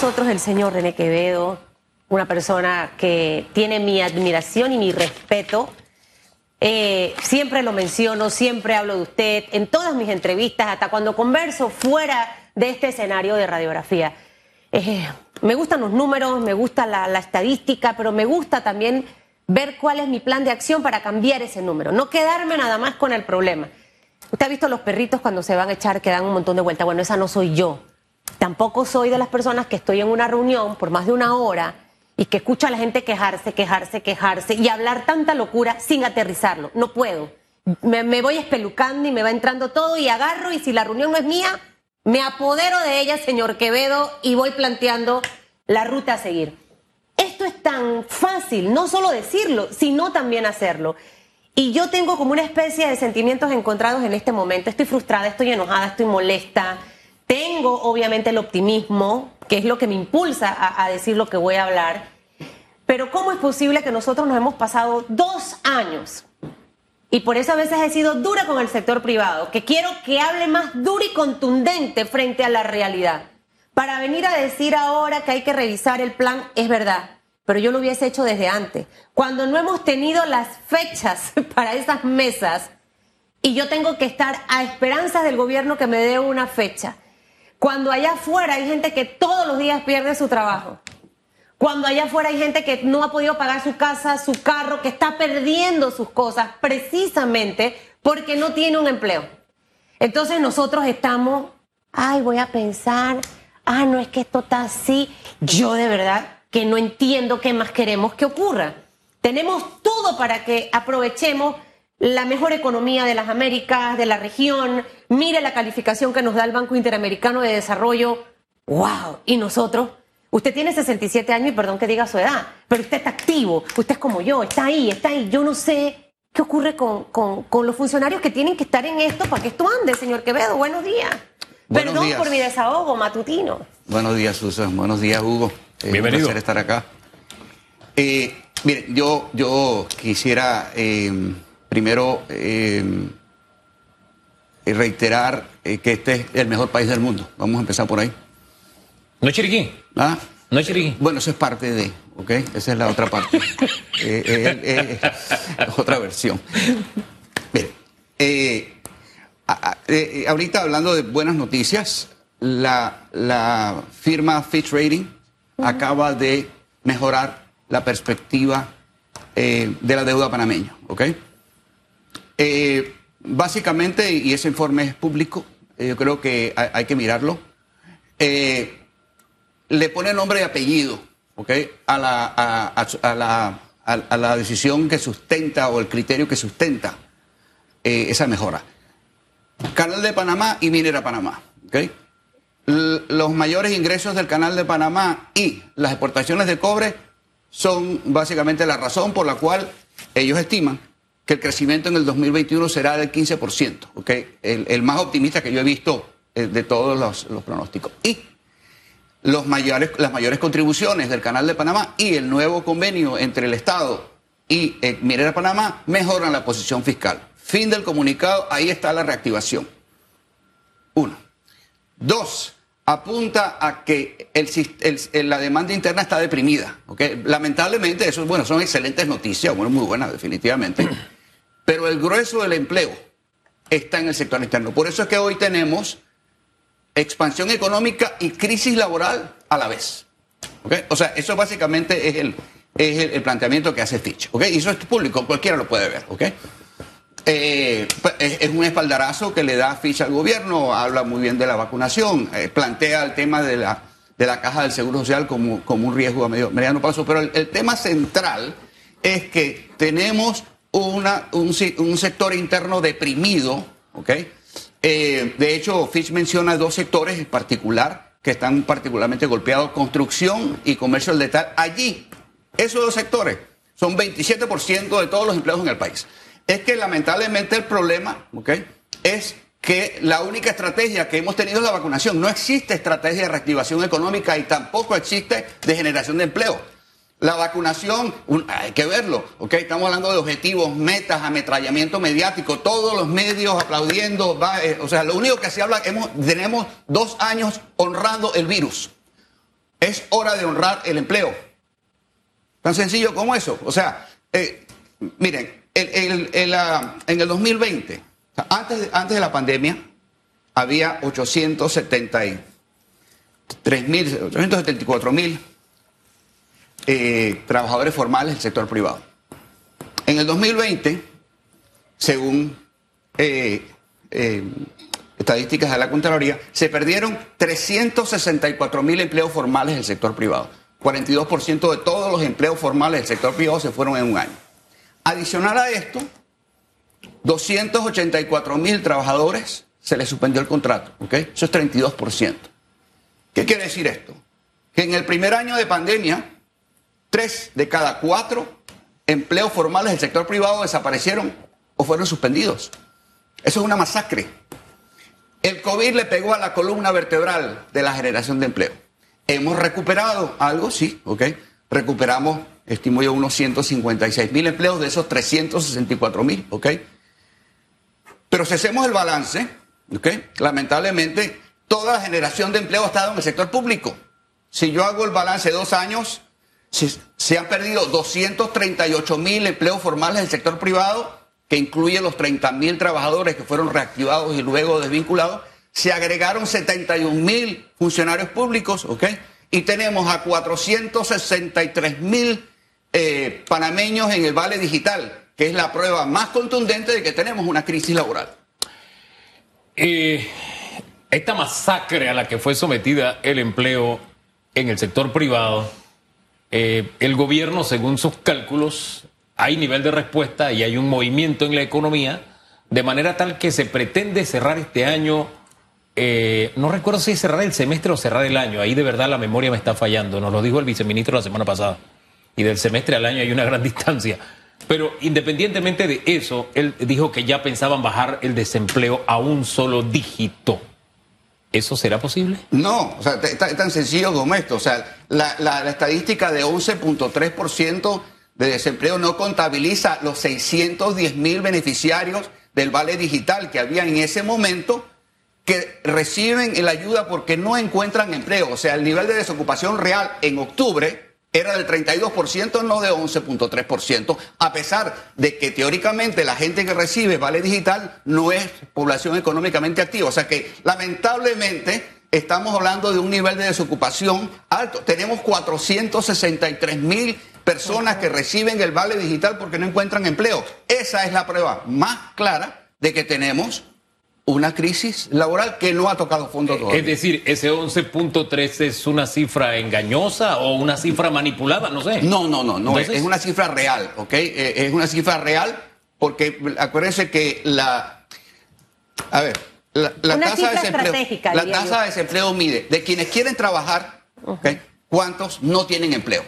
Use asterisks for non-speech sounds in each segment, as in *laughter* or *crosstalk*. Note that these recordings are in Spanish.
el señor René Quevedo, una persona que tiene mi admiración y mi respeto. Eh, siempre lo menciono, siempre hablo de usted en todas mis entrevistas, hasta cuando converso fuera de este escenario de radiografía. Eh, me gustan los números, me gusta la, la estadística, pero me gusta también ver cuál es mi plan de acción para cambiar ese número, no quedarme nada más con el problema. Usted ha visto los perritos cuando se van a echar que dan un montón de vueltas. Bueno, esa no soy yo. Tampoco soy de las personas que estoy en una reunión por más de una hora y que escucho a la gente quejarse, quejarse, quejarse y hablar tanta locura sin aterrizarlo. No puedo. Me, me voy espelucando y me va entrando todo y agarro y si la reunión no es mía, me apodero de ella, señor Quevedo, y voy planteando la ruta a seguir. Esto es tan fácil, no solo decirlo, sino también hacerlo. Y yo tengo como una especie de sentimientos encontrados en este momento. Estoy frustrada, estoy enojada, estoy molesta. Tengo obviamente el optimismo, que es lo que me impulsa a, decir lo que voy a hablar. Pero ¿cómo es posible que nosotros nos hemos pasado dos años? Y por eso a veces he sido dura con el sector privado, que quiero que hable más duro y contundente frente a la realidad. Para venir a decir ahora que hay que revisar el plan, es verdad pero yo lo hubiese hecho desde antes. Cuando no hemos tenido las fechas *laughs* para esas mesas y yo tengo que estar a esperanzas del gobierno que me dé una fecha. Cuando allá afuera hay gente que todos los días pierde su trabajo. Cuando allá afuera hay gente que no ha podido pagar su casa, su carro, que está perdiendo sus cosas precisamente porque no tiene un empleo. Entonces nosotros estamos, ay, voy a pensar, ah, no es que esto está así. Yo de verdad que no entiendo qué más queremos que ocurra. Tenemos todo para que aprovechemos la mejor economía de las Américas, de la región. Mire la calificación que nos da el Banco Interamericano de Desarrollo. ¡Wow! Y nosotros, usted tiene 67 años y perdón que diga su edad, pero usted está activo, usted es como yo, está ahí, está ahí. Yo no sé qué ocurre con, con, los funcionarios que tienen que estar en esto para que esto ande, señor Quevedo. Buenos días. perdón por mi desahogo matutino. Buenos días, Susan. Buenos días, Hugo. Eh, Bienvenido. Un placer estar acá. Eh, mire, yo, yo quisiera eh, primero reiterar que este es el mejor país del mundo. Vamos a empezar por ahí. ¿No es Chiriquí? ¿Ah? No es Chiriquí. Bueno, eso es parte de, ¿ok? Esa es la otra parte. *laughs* otra versión. Mire, ahorita hablando de buenas noticias, la, la firma Fitch Rating acaba de mejorar la perspectiva eh, de la deuda panameña. ¿ok? Eh, básicamente, y ese informe es público, eh, yo creo que hay, que mirarlo, le pone nombre y apellido ¿ok? a, la, a, la, a la decisión que sustenta o el criterio que sustenta esa mejora. Canal de Panamá y Minera Panamá. los mayores ingresos del canal de Panamá y las exportaciones de cobre son básicamente la razón por la cual ellos estiman que el crecimiento en el 2021 será del 15%, ¿okay? el, más optimista que yo he visto eh, de todos los, pronósticos. Y los mayores, las mayores contribuciones del canal de Panamá y el nuevo convenio entre el Estado y eh, Minera Panamá mejoran la posición fiscal. Fin del comunicado, ahí está la reactivación. Uno. Dos, apunta a que la demanda interna está deprimida. ¿okay? Lamentablemente, eso bueno, son excelentes noticias, bueno, muy buenas, definitivamente. Pero el grueso del empleo está en el sector interno. Por eso es que hoy tenemos expansión económica y crisis laboral a la vez. ¿okay? O sea, eso básicamente es el, es el, planteamiento que hace Fitch. ¿okay? Y eso es público, cualquiera lo puede ver. ¿okay? Eh, es, un espaldarazo que le da ficha al gobierno, habla muy bien de la vacunación, eh, plantea el tema de la, de la caja del Seguro Social como, como un riesgo a medio, mediano plazo, pero el, tema central es que tenemos una, un, un sector interno deprimido, ¿ok? Eh, de hecho, Fitch menciona dos sectores en particular que están particularmente golpeados, construcción y comercio al detalle. Allí, esos dos sectores son 27% de todos los empleos en el país es que lamentablemente el problema es que la única estrategia que hemos tenido es la vacunación. No existe estrategia de reactivación económica y tampoco existe de generación de empleo. La vacunación, hay que verlo. Estamos hablando de objetivos, metas, ametrallamiento mediático, todos los medios aplaudiendo, eh, o sea, lo único que se habla, tenemos dos años honrando el virus. Es hora de honrar el empleo. Tan sencillo como eso. O sea, eh, miren, ah, en el 2020, o sea, antes, de- antes de la pandemia, había 873 mil, 874 mil eh, trabajadores formales del sector privado. En el 2020, según eh, eh, estadísticas de la Contraloría, se perdieron 364 mil empleos formales del sector privado. 42% de todos los empleos formales del sector privado se fueron en un año. Adicional a esto, 284 mil trabajadores se les suspendió el contrato. ¿ok? Eso es 32%. ¿Qué quiere decir esto? Que en el primer año de pandemia, tres de cada cuatro empleos formales del sector privado desaparecieron o fueron suspendidos. Eso es una masacre. El COVID le pegó a la columna vertebral de la generación de empleo. ¿Hemos recuperado algo? Sí, ok. Recuperamos, estimo yo, unos 156 mil empleos de esos 364 mil, ok. Pero si hacemos el balance, ok, lamentablemente toda la generación de empleo ha estado en el sector público. Si yo hago el balance de dos años, se, han perdido 238 mil empleos formales del sector privado, que incluye los 30 mil trabajadores que fueron reactivados y luego desvinculados. Se agregaron 71 mil funcionarios públicos, ¿ok? Y tenemos a 463 mil eh, panameños en el Vale Digital, que es la prueba más contundente de que tenemos una crisis laboral. Eh, esta masacre a la que fue sometida el empleo en el sector privado, eh, el gobierno, según sus cálculos, hay nivel de respuesta y hay un movimiento en la economía, de manera tal que se pretende cerrar este año, eh, no recuerdo si cerrar el semestre o cerrar el año, ahí de verdad la memoria me está fallando, nos lo dijo el viceministro la semana pasada, y del semestre al año hay una gran *laughs* distancia. Pero independientemente de eso, él dijo que ya pensaban bajar el desempleo a un solo dígito. ¿Eso será posible? No, o sea, es tan, sencillo como esto. O sea, la estadística de 11.3% de desempleo no contabiliza los 610 mil beneficiarios del Vale Digital que había en ese momento que reciben la ayuda porque no encuentran empleo. O sea, el nivel de desocupación real en octubre era del 32%, no de 11.3%, a pesar de que teóricamente la gente que recibe Vale Digital no es población económicamente activa. O sea que lamentablemente estamos hablando de un nivel de desocupación alto. Tenemos 463 mil personas que reciben el Vale Digital porque no encuentran empleo. Esa es la prueba más clara de que tenemos una crisis laboral que no ha tocado fondo todavía. Es decir, ese 11.3 es una cifra engañosa o una cifra manipulada, no sé. No, no, no, no. Entonces- es una cifra real, ¿ok? Eh, es una cifra real porque acuérdense que la. A ver, la, la Una tasa cifra de desempleo. estratégica, La tasa yo. de desempleo mide de quienes quieren trabajar, ¿ok? ¿Cuántos no tienen empleo?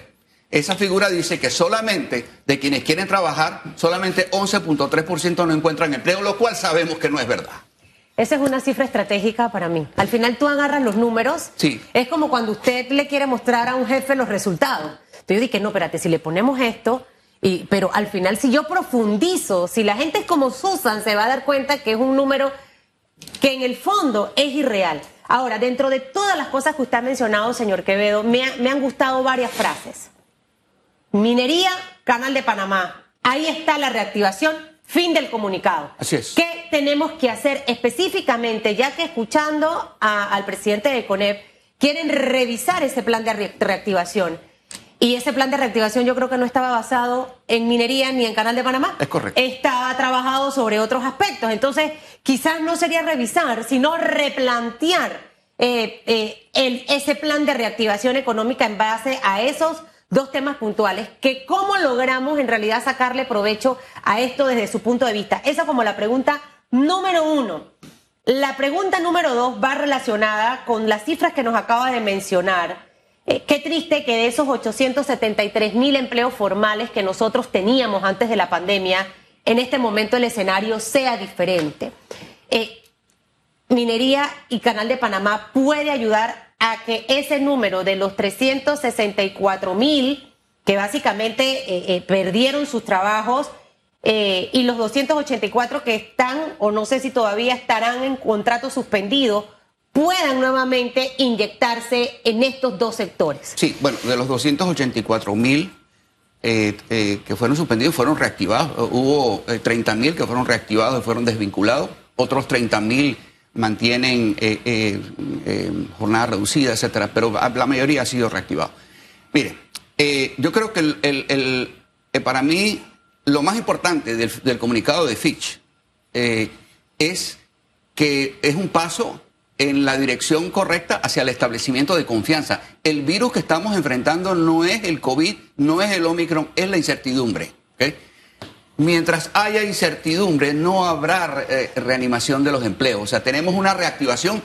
Esa figura dice que solamente de quienes quieren trabajar, solamente 11.3% no encuentran empleo, lo cual sabemos que no es verdad. Esa es una cifra estratégica para mí. Al final tú agarras los números. Sí. Es como cuando usted le quiere mostrar a un jefe los resultados. Entonces yo dije, no, espérate, si le ponemos esto, y, pero al final si yo profundizo, si la gente es como Susan, se va a dar cuenta que es un número que en el fondo es irreal. Ahora, dentro de todas las cosas que usted ha mencionado, señor Quevedo, me, ha- me han gustado varias frases. Minería, Canal de Panamá. Ahí está la reactivación, fin del comunicado. Así es. ¿Qué tenemos que hacer específicamente, ya que escuchando a- al presidente de CONEP, quieren revisar ese plan de re- reactivación? Y ese plan de reactivación yo creo que no estaba basado en minería ni en Canal de Panamá. Es correcto. Estaba trabajado sobre otros aspectos. Entonces, quizás no sería revisar, sino replantear eh, eh, el- ese plan de reactivación económica en base a esos dos temas puntuales, que cómo logramos en realidad sacarle provecho a esto desde su punto de vista. Esa como la pregunta número uno. La pregunta número dos va relacionada con las cifras que nos acaba de mencionar. Eh, qué triste que de esos 873 mil empleos formales que nosotros teníamos antes de la pandemia, en este momento el escenario sea diferente. Eh, Minería y Canal de Panamá puede ayudar a que ese número de los 364 mil que básicamente eh, eh, perdieron sus trabajos eh, y los 284 que están o no sé si todavía estarán en contrato suspendido puedan nuevamente inyectarse en estos dos sectores. Sí, bueno, de los 284 mil que fueron suspendidos fueron reactivados. Hubo 30 mil que fueron reactivados y fueron desvinculados. Otros 30 mil mantienen jornada reducida, etcétera, pero la mayoría ha sido reactivado. Mire, yo creo que para mí lo más importante del, comunicado de Fitch es que es un paso en la dirección correcta hacia el establecimiento de confianza. El virus que estamos enfrentando no es el COVID, no es el Omicron, es la incertidumbre. Mientras haya incertidumbre, no habrá eh, reanimación de los empleos. O sea, tenemos una reactivación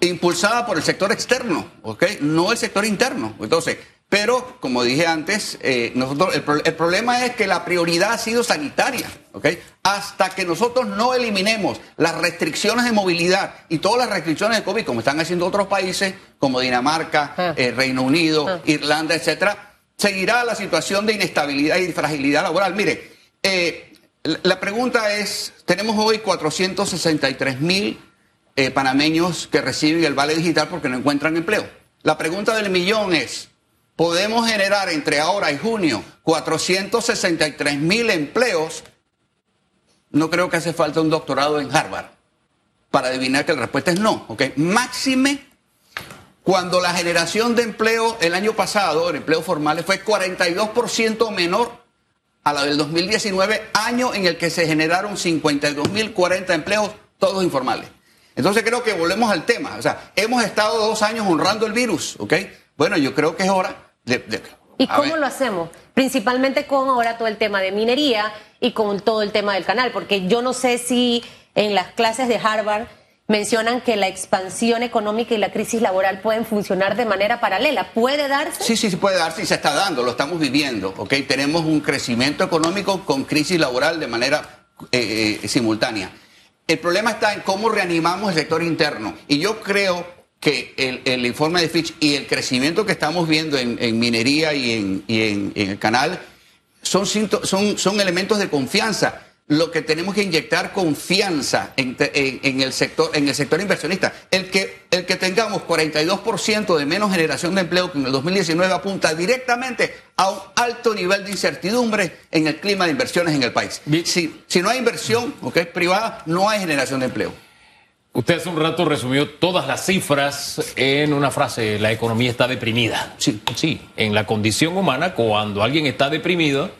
impulsada por el sector externo, ¿ok? No el sector interno. Entonces, pero, como dije antes, eh, nosotros, el, problema es que la prioridad ha sido sanitaria. Hasta que nosotros no eliminemos las restricciones de movilidad y todas las restricciones de COVID, como están haciendo otros países, como Dinamarca, ah. eh, Reino Unido, ah. Irlanda, etcétera, seguirá la situación de inestabilidad y fragilidad laboral. Mire, eh, la pregunta es: tenemos hoy 463 mil panameños que reciben el vale digital porque no encuentran empleo. La pregunta del millón es podemos generar entre ahora y junio 463 mil empleos, no creo que hace falta un doctorado en Harvard para adivinar que la respuesta es no. ¿ok? Máxime cuando la generación de empleo el año pasado, el empleo formal, fue 42% menor a la del 2019, año en el que se generaron 52.040 empleos, todos informales. Entonces creo que volvemos al tema. O sea, hemos estado dos años honrando el virus, ¿ok? Bueno, yo creo que es hora ¿Y cómo lo hacemos? Principalmente con ahora todo el tema de minería y con todo el tema del canal, porque yo no sé si en las clases de Harvard mencionan que la expansión económica y la crisis laboral pueden funcionar de manera paralela. ¿Puede darse? Sí, sí, sí puede darse y se está dando, lo estamos viviendo. ¿ok? Tenemos un crecimiento económico con crisis laboral de manera eh, eh, simultánea. El problema está en cómo reanimamos el sector interno. Y yo creo que el, informe de Fitch y el crecimiento que estamos viendo en, minería y, en, el canal son, son, son elementos de confianza. Lo que tenemos que inyectar confianza en, el sector en el sector inversionista. El que, el que tengamos 42% de menos generación de empleo que en el 2019 apunta directamente a un alto nivel de incertidumbre en el clima de inversiones en el país. Si, si no hay inversión okay, privada, no hay generación de empleo. Usted hace un rato resumió todas las cifras en una frase, la economía está deprimida. Sí, sí, en la condición humana, cuando alguien está deprimido,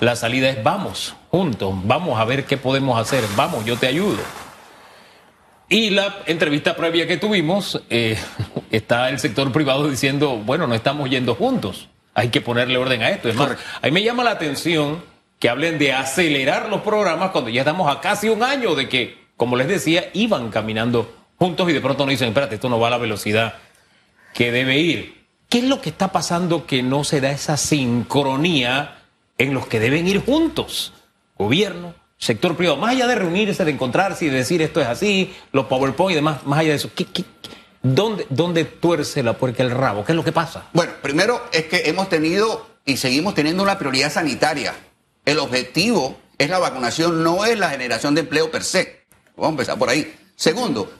la salida es vamos, juntos, vamos a ver qué podemos hacer, vamos, yo te ayudo. Y la entrevista previa que tuvimos, eh, *laughs* está el sector privado diciendo, bueno, no estamos yendo juntos, hay que ponerle orden a esto. Es más, a mí me llama la atención que hablen de acelerar los programas cuando ya estamos a casi un año de que como les decía, iban caminando juntos y de pronto no dicen, espérate, esto no va a la velocidad que debe ir. ¿Qué es lo que está pasando que no se da esa sincronía en los que deben ir juntos? Gobierno, sector privado, más allá de reunirse, de encontrarse y de decir esto es así, los PowerPoint y demás, más allá de eso, dónde, ¿dónde tuerce la puerca el rabo? ¿Qué es lo que pasa? Bueno, primero es que hemos tenido y seguimos teniendo una prioridad sanitaria. El objetivo es la vacunación, no es la generación de empleo per se. Vamos a empezar por ahí. Segundo,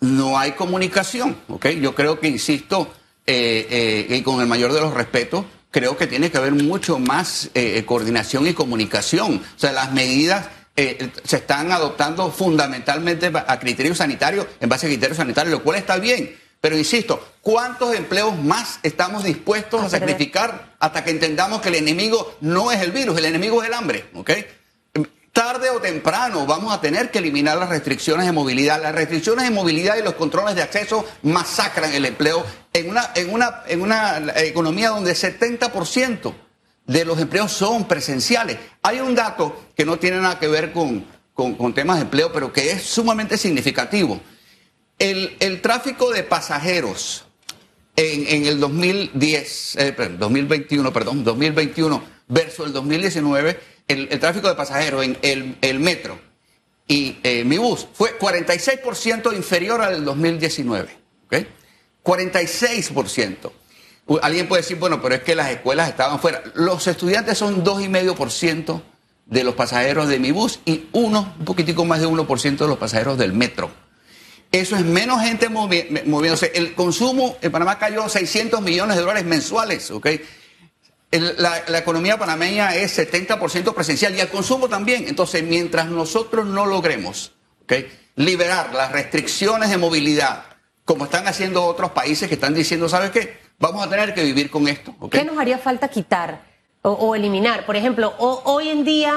no hay comunicación, ¿ok? Yo creo que, insisto, eh, eh, y con el mayor de los respetos, creo que tiene que haber mucho más eh, coordinación y comunicación. O sea, las medidas se están adoptando fundamentalmente a criterios sanitarios, en base a criterios sanitarios, lo cual está bien. Pero insisto, ¿cuántos empleos más estamos dispuestos a sacrificar hasta que entendamos que el enemigo no es el virus, el enemigo es el hambre? ¿ok? Tarde o temprano vamos a tener que eliminar las restricciones de movilidad. Las restricciones de movilidad y los controles de acceso masacran el empleo en una, en una, en una economía donde 70% de los empleos son presenciales. Hay un dato que no tiene nada que ver con, temas de empleo, pero que es sumamente significativo. El, tráfico de pasajeros en, el 2010, 2021, eh, perdón, 2021 versus el 2019 el, tráfico de pasajeros en el, metro y eh, mi bus fue 46% inferior al 2019. ¿okay? 46%. Alguien puede decir, bueno, pero es que las escuelas estaban fuera. Los estudiantes son 2,5% de los pasajeros de mi bus y uno, un poquitico más de 1% de los pasajeros del metro. Eso es menos gente movi- moviéndose. El consumo en Panamá cayó 600 millones de dólares mensuales, ¿ok? La, la economía panameña es 70% presencial y el consumo también. Entonces, mientras nosotros no logremos liberar las restricciones de movilidad, como están haciendo otros países que están diciendo, ¿sabes qué? Vamos a tener que vivir con esto. ¿Qué nos haría falta quitar o, o eliminar? Por ejemplo, o- hoy en día,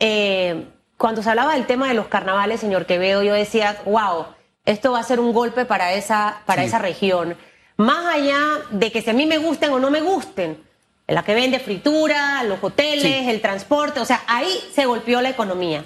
eh, cuando se hablaba del tema de los carnavales, señor Quevedo, yo decía, wow, esto va a ser un golpe para esa, para Sí. esa región. Más allá de que si a mí me gusten o no me gusten, la que vende fritura, los hoteles, Sí. el transporte, o sea, ahí se golpeó la economía.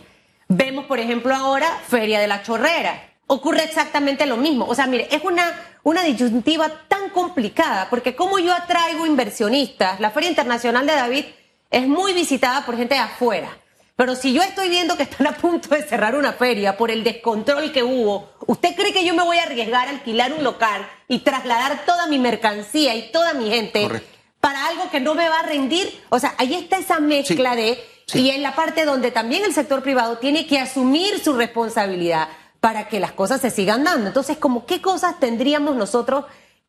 Vemos, por ejemplo, ahora Feria de la Chorrera. Ocurre exactamente lo mismo. O sea, mire, es una, una disyuntiva tan complicada, porque como yo atraigo inversionistas, la Feria Internacional de David es muy visitada por gente de afuera. Pero si yo estoy viendo que están a punto de cerrar una feria por el descontrol que hubo, ¿usted cree que yo me voy a arriesgar a alquilar un local y trasladar toda mi mercancía y toda mi gente Correcto. Para algo que no me va a rendir? O sea, ahí está esa mezcla Sí. de Sí. y en la parte donde también el sector privado tiene que asumir su responsabilidad para que las cosas se sigan dando. Entonces, como qué cosas tendríamos nosotros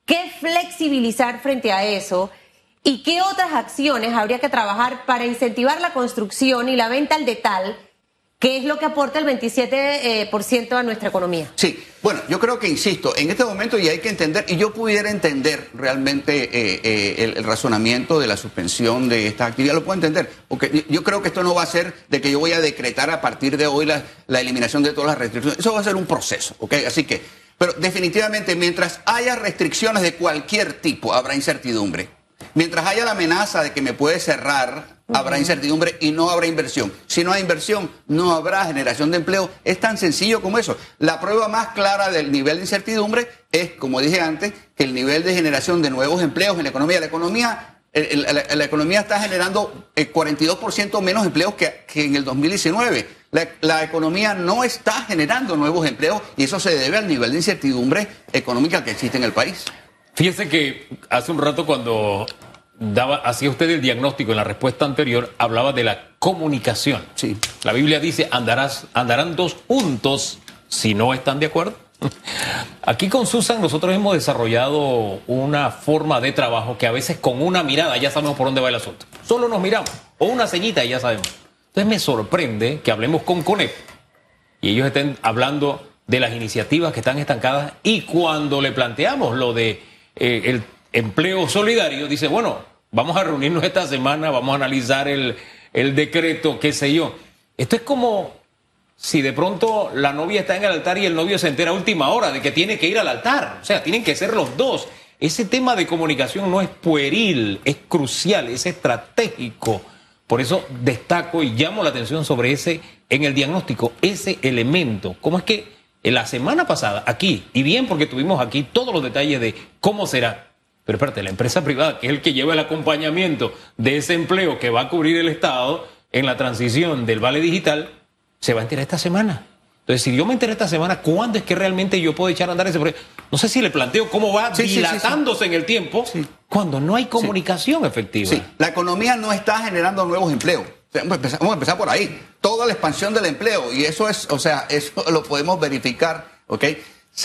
que flexibilizar frente a eso y qué otras acciones habría que trabajar para incentivar la construcción y la venta al detal, que es lo que aporta el 27% a nuestra economía. Sí, bueno, yo creo que, insisto, en este momento ya hay que entender, y yo pudiera entender realmente eh, eh, el, razonamiento de la suspensión de esta actividad, lo puedo entender, porque yo- yo creo que esto no va a ser de que yo voy a decretar a partir de hoy la, la eliminación de todas las restricciones, eso va a ser un proceso, ¿ok? Así que, pero definitivamente mientras haya restricciones de cualquier tipo, habrá incertidumbre. Mientras haya la amenaza de que me puede cerrar, habrá incertidumbre y no habrá inversión. Si no hay inversión, no habrá generación de empleo. Es tan sencillo como eso. La prueba más clara del nivel de incertidumbre es, como dije antes, que el nivel de generación de nuevos empleos en la economía. La economía, el- el- la, la economía está generando eh, 42% menos empleos que, que en el 2019. La, la economía no está generando nuevos empleos y eso se debe al nivel de incertidumbre económica que existe en el país. Fíjese que hace un rato cuando daba, hacía usted el diagnóstico en la respuesta anterior, hablaba de la comunicación. Sí. La Biblia dice, andarás, andarán dos juntos si no están de acuerdo. *laughs* Aquí con Susan nosotros hemos desarrollado una forma de trabajo que a veces con una mirada ya sabemos por dónde va el asunto. Solo nos miramos, o una ceñita y ya sabemos. Entonces me sorprende que hablemos con CONEP y ellos estén hablando de las iniciativas que están estancadas y cuando le planteamos lo de eh, el empleo solidario, dice, bueno, vamos a reunirnos esta semana, vamos a analizar el, decreto, qué sé yo. Esto es como si de pronto la novia está en el altar y el novio se entera a última hora de que tiene que ir al altar. O sea, tienen que ser los dos. Ese tema de comunicación no es pueril, es crucial, es estratégico. Por eso destaco y llamo la atención sobre ese, en el diagnóstico, ese elemento. ¿Cómo es que en la semana pasada, aquí, y bien porque tuvimos aquí todos los detalles de cómo será, pero espérate, la empresa privada, que es el que lleva el acompañamiento de ese empleo que va a cubrir el Estado en la transición del Vale Digital, se va a enterar esta semana. Entonces, si yo me enteré esta semana, ¿cuándo es que realmente yo puedo echar a andar ese proyecto? No sé si le planteo cómo va Sí, sí, sí, sí. dilatándose en el tiempo cuando no hay comunicación efectiva. Sí, la economía no está generando nuevos empleos. Vamos, a empezar, vamos a empezar por ahí. Toda la expansión del empleo, y eso es, o sea, eso lo podemos verificar, ¿ok?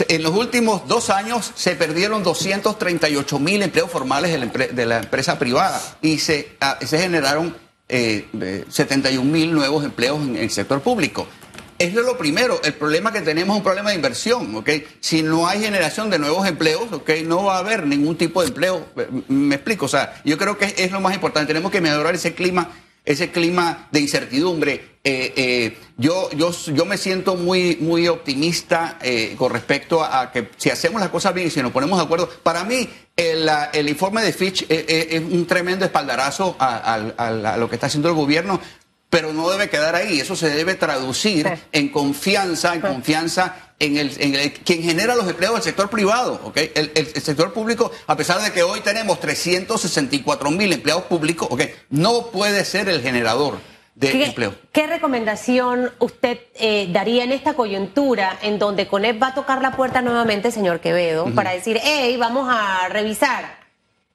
En los últimos dos años se perdieron 238 mil empleos formales de la, empresa privada y se, ah, generaron eh, 71 mil nuevos empleos en el sector público. Eso es lo primero. El problema que tenemos es un problema de inversión, ¿ok? Si no hay generación de nuevos empleos, ¿ok? No va a haber ningún tipo de empleo. Eh, Me explico, o sea, yo creo que es lo más importante. Tenemos que mejorar ese clima, ese clima de incertidumbre. Eh, eh, yo, yo, yo me siento muy, muy optimista eh, con respecto a, que si hacemos las cosas bien y si nos ponemos de acuerdo, para mí el, el informe de Fitch eh, eh, es un tremendo espaldarazo a- a- a lo que está haciendo el gobierno pero no debe quedar ahí, eso se debe traducir Sí. en confianza, en confianza en el, en el- quien genera los empleos del sector privado, ¿ok? El, el- el sector público, a pesar de que hoy tenemos 364 mil empleados públicos, ¿ok? No puede ser el generador de ¿Qué, empleo. qué recomendación usted eh, daría en esta coyuntura en donde CONEP va a tocar la puerta nuevamente, señor Quevedo, para decir, hey, vamos a revisar?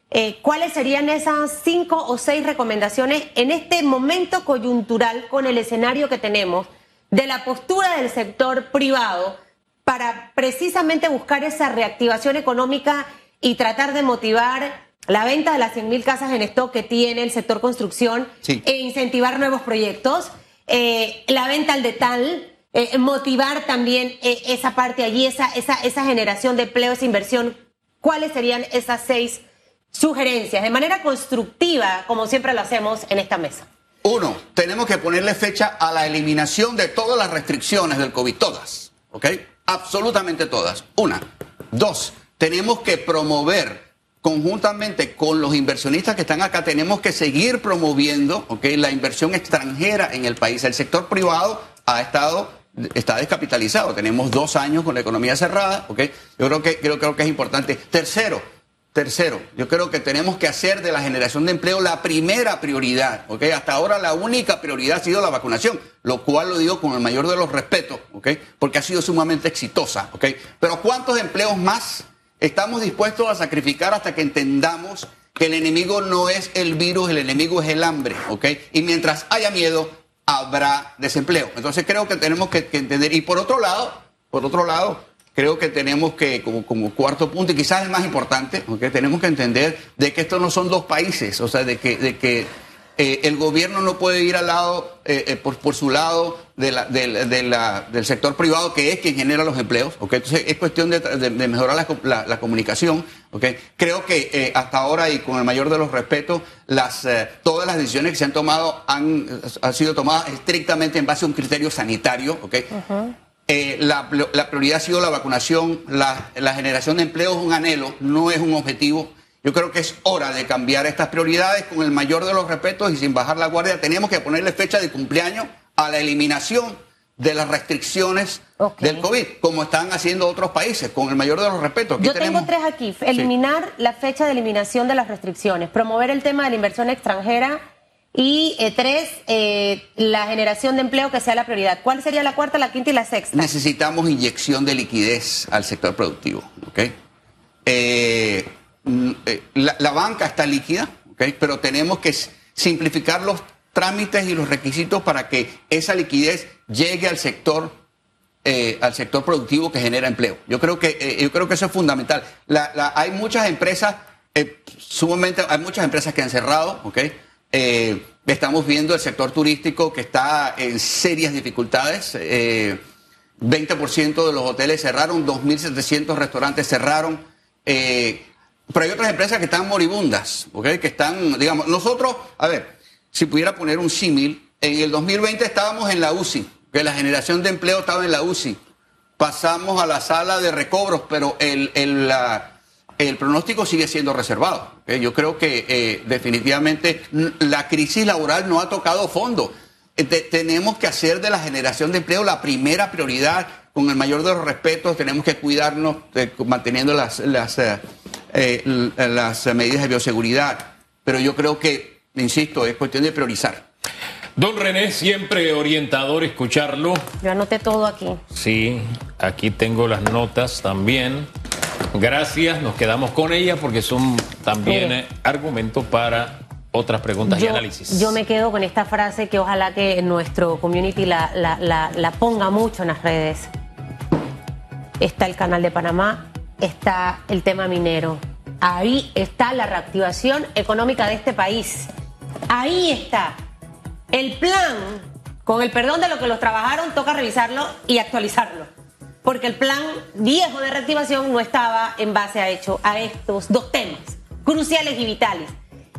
Eh, ¿Cuáles serían esas cinco o seis recomendaciones en este momento coyuntural con el escenario que tenemos de la postura del sector privado para precisamente buscar esa reactivación económica y tratar de motivar la venta de las 100.000 casas en stock que tiene el sector construcción Sí. e incentivar nuevos proyectos, eh, la venta al detal, eh, motivar también eh, esa parte allí, esa, esa, esa generación de empleo, esa inversión. ¿Cuáles serían esas seis sugerencias de manera constructiva, como siempre lo hacemos en esta mesa? Uno, tenemos que ponerle fecha a la eliminación de todas las restricciones del COVID, todas, ¿ok? Absolutamente todas. Una. Dos, tenemos que promover conjuntamente con los inversionistas que están acá, tenemos que seguir promoviendo, ¿ok? La inversión extranjera en el país. El sector privado ha estado está descapitalizado. Tenemos dos años con la economía cerrada, ¿ok? Yo creo que creo, creo que es importante. Tercero, Tercero, yo creo que tenemos que hacer de la generación de empleo la primera prioridad, ¿ok? Hasta ahora la única prioridad ha sido la vacunación, lo cual lo digo con el mayor de los respetos, ¿ok? Porque ha sido sumamente exitosa, ¿ok? Pero ¿cuántos empleos más estamos dispuestos a sacrificar hasta que entendamos que el enemigo no es el virus, el enemigo es el hambre, ¿ok? Y mientras haya miedo, habrá desempleo. Entonces creo que tenemos que, que entender. Y por otro lado, por otro lado, creo que tenemos que, como, cuarto punto, y quizás el más importante, tenemos que entender de que estos no son dos países, o sea, de que, eh, el gobierno no puede ir al lado, eh, eh, por, su lado de la- del- sector privado, que es quien genera los empleos, ¿ok? Entonces es cuestión de, mejorar la, co- la- la comunicación, ¿ok? Creo que hasta ahora, y con el mayor de los respetos, todas las decisiones que se han tomado han, sido tomadas estrictamente en base a un criterio sanitario, ¿ok? Eh, la, la prioridad ha sido la vacunación, la, la generación de empleo es un anhelo, no es un objetivo. Yo creo que es hora de cambiar estas prioridades con el mayor de los respetos y sin bajar la guardia. Tenemos que ponerle fecha de cumpleaños a la eliminación de las restricciones del COVID, como están haciendo otros países, con el mayor de los respetos. Aquí Yo tenemos- tengo tres aquí. Eliminar la fecha de eliminación de las restricciones, promover el tema de la inversión extranjera y eh, tres, eh, la generación de empleo que sea la prioridad. ¿Cuál sería la cuarta, la quinta y la sexta? necesitamos inyección de liquidez al sector productivo. ¿ok? Eh, la, banca está líquida, ¿ok? pero tenemos que simplificar los trámites y los requisitos para que esa liquidez llegue al sector al sector productivo que genera empleo. Yo creo que yo creo que eso es fundamental. Hay muchas empresas sumamente hay muchas empresas que han cerrado, ¿ok? Eh, estamos viendo el sector turístico que está en serias dificultades. eh, 20% de los hoteles cerraron, 2.700 restaurantes cerraron. eh, pero hay otras empresas que están moribundas, ¿ok? Que están, digamos, nosotros, a ver, si pudiera poner un símil, en el 2020 estábamos en la UCI, que la generación de empleo estaba en la UCI. Pasamos a la sala de recobros, pero el, el, la- el pronóstico sigue siendo reservado. ¿ok? Yo creo que eh, definitivamente la crisis laboral no ha tocado fondo. Eh, te- tenemos que hacer de la generación de empleo la primera prioridad, con el mayor de los respetos, tenemos que cuidarnos eh, manteniendo las, las, eh, eh, las medidas de bioseguridad. Pero yo creo que, insisto, es cuestión de priorizar. Don René, siempre orientador escucharlo. Yo anoté todo aquí. Sí, aquí tengo las notas también. Gracias, nos quedamos con ella porque son también eh, argumentos para otras preguntas y análisis. yo me quedo con esta frase que ojalá que nuestro community la, la- la- la ponga mucho en las redes. Está el canal de Panamá, está el tema minero. Ahí está la reactivación económica de este país. Ahí está. El plan, con el perdón de lo que los trabajaron, toca revisarlo y actualizarlo. Porque el plan viejo de reactivación no estaba en base a hecho a estos dos temas cruciales y vitales.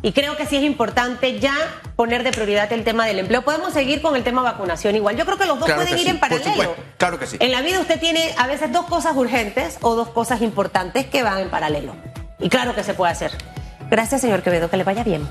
Y creo que sí es importante ya poner de prioridad el tema del empleo. Podemos seguir con el tema vacunación igual. Yo creo que los dos Claro pueden ir sí, en paralelo. Claro que sí. En la vida usted tiene a veces dos cosas urgentes o dos cosas importantes que van en paralelo. Y claro que se puede hacer. Gracias, señor Quevedo. Que le vaya bien.